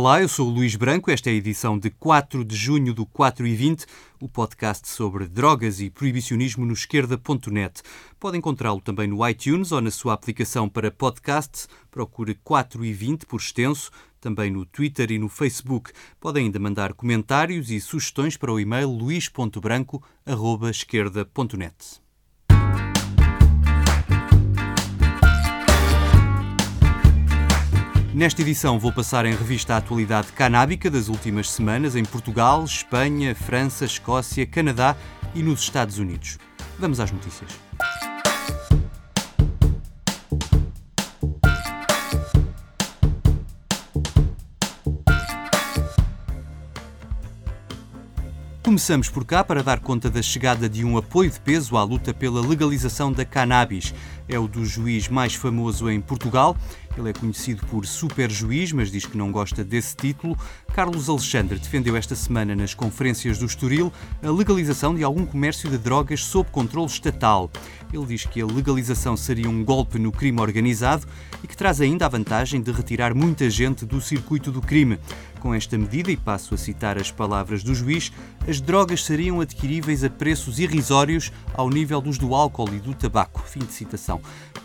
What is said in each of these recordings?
Olá, eu sou o Luís Branco. Esta é a edição de 4 de junho do 4 e 20, o podcast sobre drogas e proibicionismo no esquerda.net. Pode encontrá-lo também no iTunes ou na sua aplicação para podcasts. Procure 4 e 20 por extenso, também no Twitter e no Facebook. Pode ainda mandar comentários e sugestões para o e-mail luís.branco.esquerda.net. Nesta edição vou passar em revista a atualidade canábica das últimas semanas em Portugal, Espanha, França, Escócia, Canadá e nos Estados Unidos. Vamos às notícias. Começamos por cá para dar conta da chegada de um apoio de peso à luta pela legalização da cannabis. É o do juiz mais famoso em Portugal. Ele é conhecido por super juiz, mas diz que não gosta desse título. Carlos Alexandre defendeu esta semana nas conferências do Estoril a legalização de algum comércio de drogas sob controle estatal. Ele diz que a legalização seria um golpe no crime organizado e que traz ainda a vantagem de retirar muita gente do circuito do crime. Com esta medida, e passo a citar as palavras do juiz, as drogas seriam adquiríveis a preços irrisórios ao nível dos do álcool e do tabaco. Fim de citação.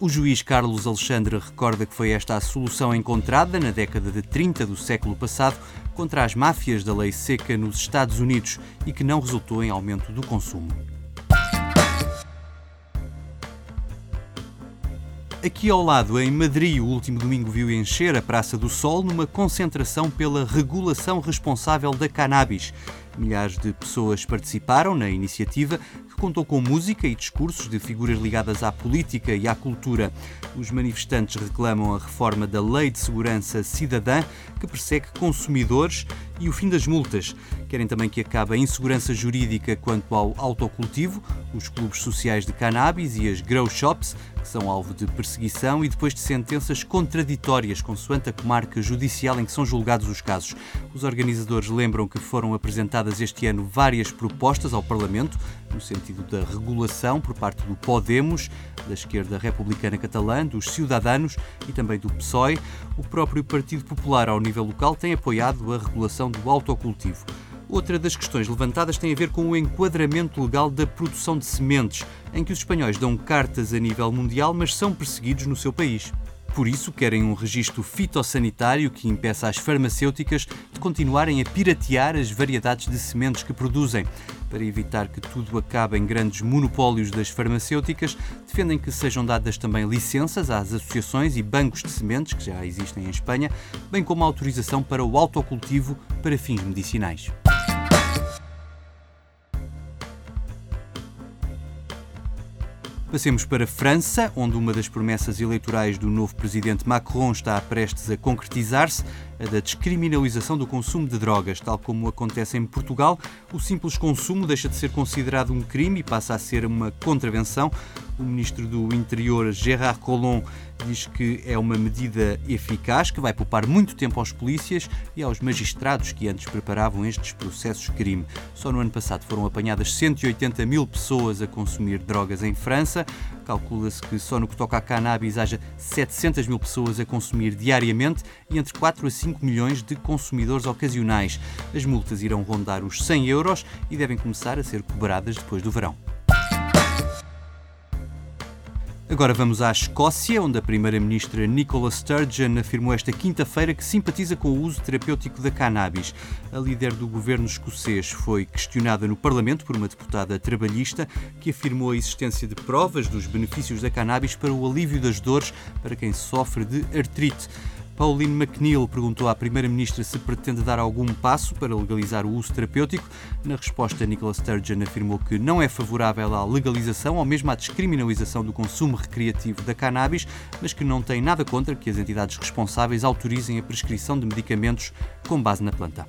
O juiz Carlos Alexandre recorda que foi esta a solução encontrada na década de 30 do século passado contra as máfias da lei seca nos Estados Unidos e que não resultou em aumento do consumo. Aqui ao lado, em Madrid, o último domingo viu encher a Praça do Sol numa concentração pela regulação responsável da cannabis. Milhares de pessoas participaram na iniciativa, que contou com música e discursos de figuras ligadas à política e à cultura. Os manifestantes reclamam a reforma da Lei de Segurança Cidadã, que persegue consumidores, e o fim das multas. Querem também que acabe a insegurança jurídica quanto ao autocultivo, os clubes sociais de cannabis e as grow shops, são alvo de perseguição e depois de sentenças contraditórias consoante a comarca judicial em que são julgados os casos. Os organizadores lembram que foram apresentadas este ano várias propostas ao Parlamento, no sentido da regulação por parte do Podemos, da esquerda republicana catalã, dos Ciudadanos e também do PSOE. O próprio Partido Popular, ao nível local, tem apoiado a regulação do autocultivo. Outra das questões levantadas tem a ver com o enquadramento legal da produção de sementes, em que os espanhóis dão cartas a nível mundial, mas são perseguidos no seu país. Por isso, querem um registro fitossanitário que impeça as farmacêuticas de continuarem a piratear as variedades de sementes que produzem. Para evitar que tudo acabe em grandes monopólios das farmacêuticas, defendem que sejam dadas também licenças às associações e bancos de sementes, que já existem em Espanha, bem como autorização para o autocultivo para fins medicinais. Passemos para a França, onde uma das promessas eleitorais do novo presidente Macron está prestes a concretizar-se, a da descriminalização do consumo de drogas. Tal como acontece em Portugal, o simples consumo deixa de ser considerado um crime e passa a ser uma contravenção. O ministro do Interior, Gérard Collomb, diz que é uma medida eficaz que vai poupar muito tempo aos polícias e aos magistrados que antes preparavam estes processos de crime. Só no ano passado foram apanhadas 180 mil pessoas a consumir drogas em França. Calcula-se que só no que toca a cannabis haja 700 mil pessoas a consumir diariamente e entre 4 a 5 milhões de consumidores ocasionais. As multas irão rondar os 100 euros e devem começar a ser cobradas depois do verão. Agora vamos à Escócia, onde a Primeira-Ministra Nicola Sturgeon afirmou esta quinta-feira que simpatiza com o uso terapêutico da cannabis. A líder do governo escocês foi questionada no Parlamento por uma deputada trabalhista que afirmou a existência de provas dos benefícios da cannabis para o alívio das dores para quem sofre de artrite. Pauline McNeill perguntou à Primeira-Ministra se pretende dar algum passo para legalizar o uso terapêutico. Na resposta, Nicola Sturgeon afirmou que não é favorável à legalização ou mesmo à descriminalização do consumo recreativo da cannabis, mas que não tem nada contra que as entidades responsáveis autorizem a prescrição de medicamentos com base na planta.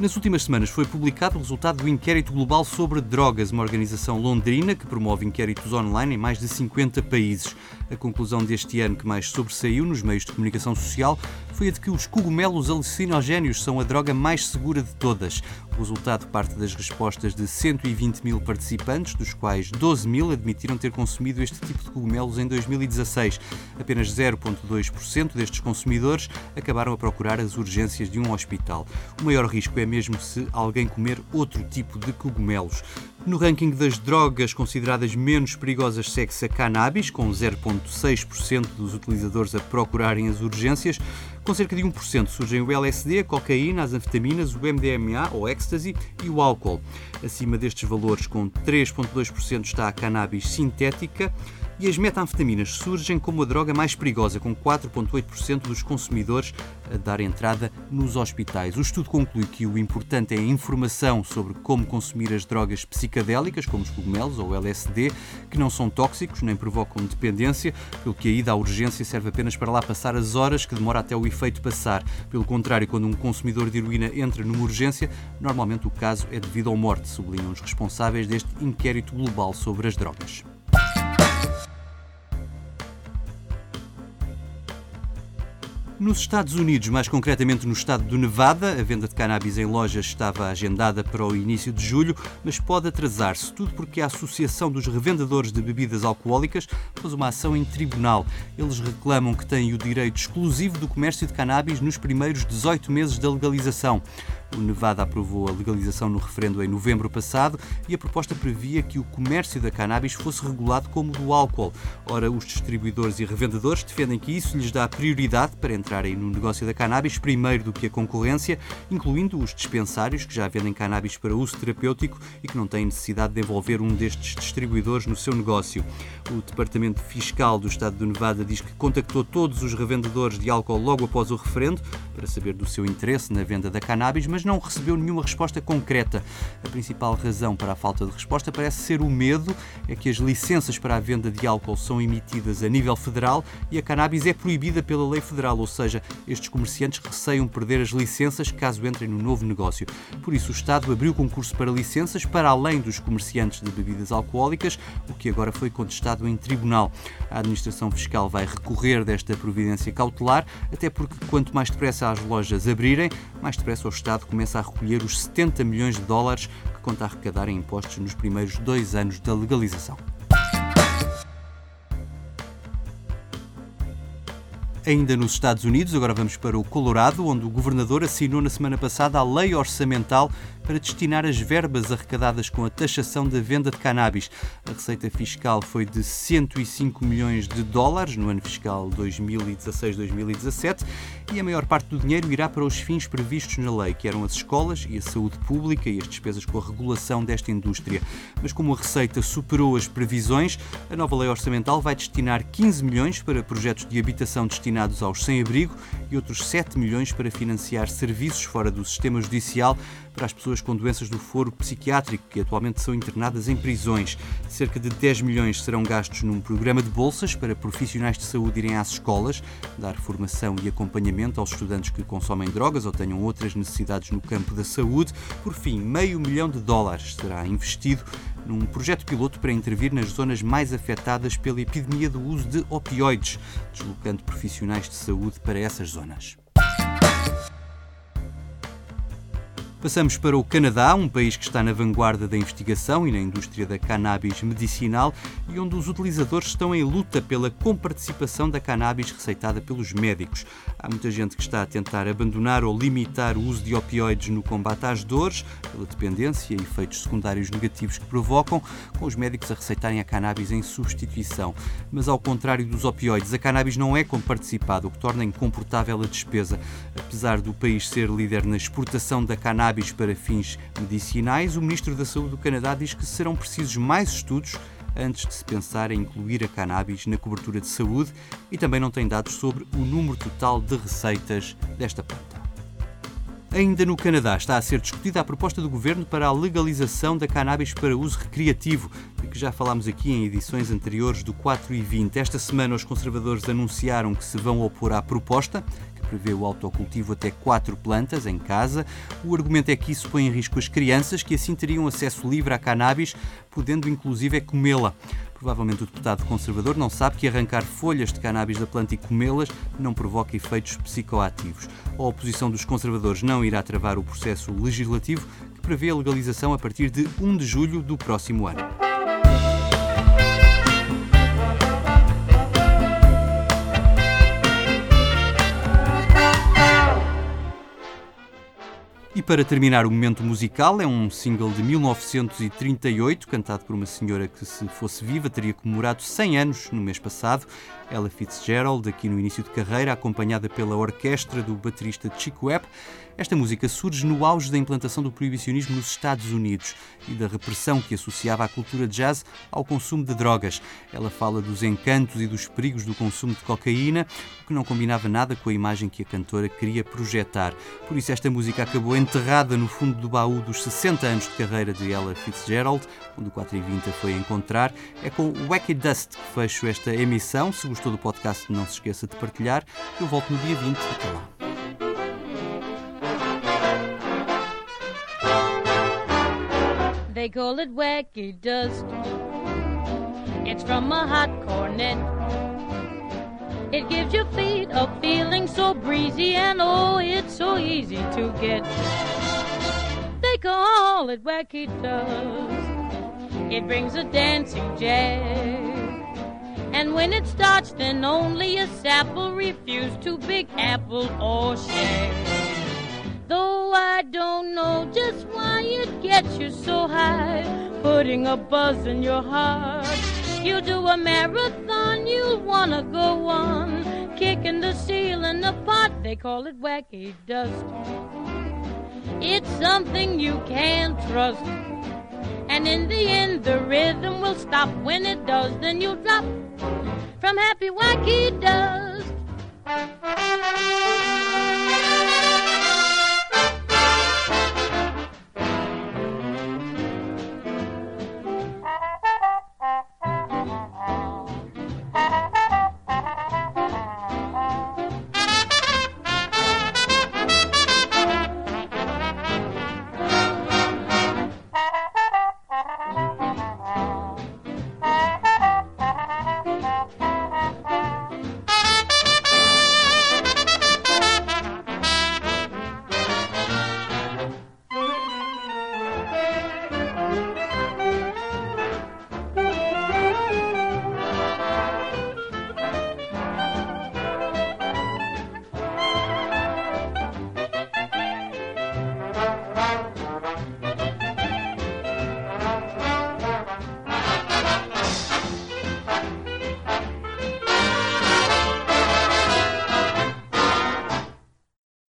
Nas últimas semanas foi publicado o resultado do Inquérito Global sobre Drogas, uma organização londrina que promove inquéritos online em mais de 50 países. A conclusão deste ano que mais sobressaiu nos meios de comunicação social foi a de que os cogumelos alucinogénios são a droga mais segura de todas. O resultado parte das respostas de 120 mil participantes, dos quais 12 mil admitiram ter consumido este tipo de cogumelos em 2016. Apenas 0,2% destes consumidores acabaram a procurar as urgências de um hospital. O maior risco é mesmo se alguém comer outro tipo de cogumelos. No ranking das drogas consideradas menos perigosas segue-se a cannabis, com 0,6% dos utilizadores a procurarem as urgências. Com cerca de 1% surgem o LSD, a cocaína, as anfetaminas, o MDMA ou ecstasy e o álcool. Acima destes valores, com 3,2% está a cannabis sintética e as metanfetaminas surgem como a droga mais perigosa, com 4,8% dos consumidores a dar entrada nos hospitais. O estudo conclui que o importante é a informação sobre como consumir as drogas psicadélicas, como os cogumelos ou LSD, que não são tóxicos nem provocam dependência, pelo que a ida à urgência serve apenas para lá passar as horas que demora até o efeito passar. Pelo contrário, quando um consumidor de heroína entra numa urgência, normalmente o caso é devido à morte, sublinham os responsáveis deste inquérito global sobre as drogas. Nos Estados Unidos, mais concretamente no estado do Nevada, a venda de cannabis em lojas estava agendada para o início de julho, mas pode atrasar-se, tudo porque a Associação dos Revendedores de Bebidas Alcoólicas fez uma ação em tribunal. Eles reclamam que têm o direito exclusivo do comércio de cannabis nos primeiros 18 meses da legalização. O Nevada aprovou a legalização no referendo em novembro passado e a proposta previa que o comércio da cannabis fosse regulado como o do álcool. Ora, os distribuidores e revendedores defendem que isso lhes dá prioridade para entrarem no negócio da cannabis primeiro do que a concorrência, incluindo os dispensários que já vendem cannabis para uso terapêutico e que não têm necessidade de envolver um destes distribuidores no seu negócio. O Departamento Fiscal do Estado do Nevada diz que contactou todos os revendedores de álcool logo após o referendo para saber do seu interesse na venda da cannabis, mas não recebeu nenhuma resposta concreta. A principal razão para a falta de resposta parece ser o medo, é que as licenças para a venda de álcool são emitidas a nível federal e a cannabis é proibida pela lei federal, ou seja, estes comerciantes receiam perder as licenças caso entrem no novo negócio. Por isso, o Estado abriu concurso para licenças para além dos comerciantes de bebidas alcoólicas, o que agora foi contestado em tribunal. A administração fiscal vai recorrer desta providência cautelar, até porque quanto mais depressa as lojas abrirem, mais depressa o Estado começa a recolher os 70 milhões de dólares que conta arrecadar em impostos nos primeiros dois anos da legalização. Ainda nos Estados Unidos, agora vamos para o Colorado, onde o governador assinou na semana passada a lei orçamental para destinar as verbas arrecadadas com a taxação da venda de cannabis. A receita fiscal foi de 105 milhões de dólares no ano fiscal 2016-2017 e a maior parte do dinheiro irá para os fins previstos na lei, que eram as escolas e a saúde pública e as despesas com a regulação desta indústria. Mas como a receita superou as previsões, a nova lei orçamental vai destinar 15 milhões para projetos de habitação destinados aos sem-abrigo e outros 7 milhões para financiar serviços fora do sistema judicial para as pessoas com doenças do foro psiquiátrico que atualmente são internadas em prisões. Cerca de 10 milhões serão gastos num programa de bolsas para profissionais de saúde irem às escolas, dar formação e acompanhamento aos estudantes que consomem drogas ou tenham outras necessidades no campo da saúde. Por fim, meio milhão de dólares será investido num projeto piloto para intervir nas zonas mais afetadas pela epidemia do uso de opioides, deslocando profissionais de saúde para essas zonas. Passamos para o Canadá, um país que está na vanguarda da investigação e na indústria da cannabis medicinal e onde os utilizadores estão em luta pela comparticipação da cannabis receitada pelos médicos. Há muita gente que está a tentar abandonar ou limitar o uso de opioides no combate às dores, pela dependência e efeitos secundários negativos que provocam, com os médicos a receitarem a cannabis em substituição. Mas ao contrário dos opioides, a cannabis não é comparticipada, o que torna incomportável a despesa. Apesar do país ser líder na exportação da cannabis, cannabis para fins medicinais, o Ministro da Saúde do Canadá diz que serão precisos mais estudos antes de se pensar em incluir a cannabis na cobertura de saúde e também não tem dados sobre o número total de receitas desta planta. Ainda no Canadá está a ser discutida a proposta do governo para a legalização da cannabis para uso recreativo, de que já falámos aqui em edições anteriores do 4 e 20. Esta semana os conservadores anunciaram que se vão opor à proposta, prevê o autocultivo até quatro plantas em casa. O argumento é que isso põe em risco as crianças, que assim teriam acesso livre à cannabis, podendo inclusive comê-la. Provavelmente o deputado conservador não sabe que arrancar folhas de cannabis da planta e comê-las não provoca efeitos psicoativos. A oposição dos conservadores não irá travar o processo legislativo que prevê a legalização a partir de 1 de julho do próximo ano. Para terminar o momento musical, é um single de 1938, cantado por uma senhora que, se fosse viva, teria comemorado 100 anos no mês passado. Ella Fitzgerald, aqui no início de carreira, acompanhada pela orquestra do baterista Chico Webb. Esta música surge no auge da implantação do proibicionismo nos Estados Unidos e da repressão que associava a cultura jazz ao consumo de drogas. Ela fala dos encantos e dos perigos do consumo de cocaína, o que não combinava nada com a imagem que a cantora queria projetar. Por isso, esta música acabou enterrada no fundo do baú dos 60 anos de carreira de Ella Fitzgerald, onde o 4 e 20 a foi encontrar. É com Wacky Dust que fecho esta emissão. Se gostou do podcast, não se esqueça de partilhar. Eu volto no dia 20. Até lá. They call it wacky dust. It's from a hot cornet. It gives your feet a feeling so breezy, and oh, it's so easy to get. They call it wacky dust. It brings a dancing jazz. And when it starts, then only a sap will refuse to Big Apple or share. Though I don't know just why it gets you so high, putting a buzz in your heart. You do a marathon, you'll wanna go on, kicking the ceiling apart. They call it wacky dust. It's something you can't trust. And in the end, the rhythm will stop. When it does, then you'll drop from happy wacky dust.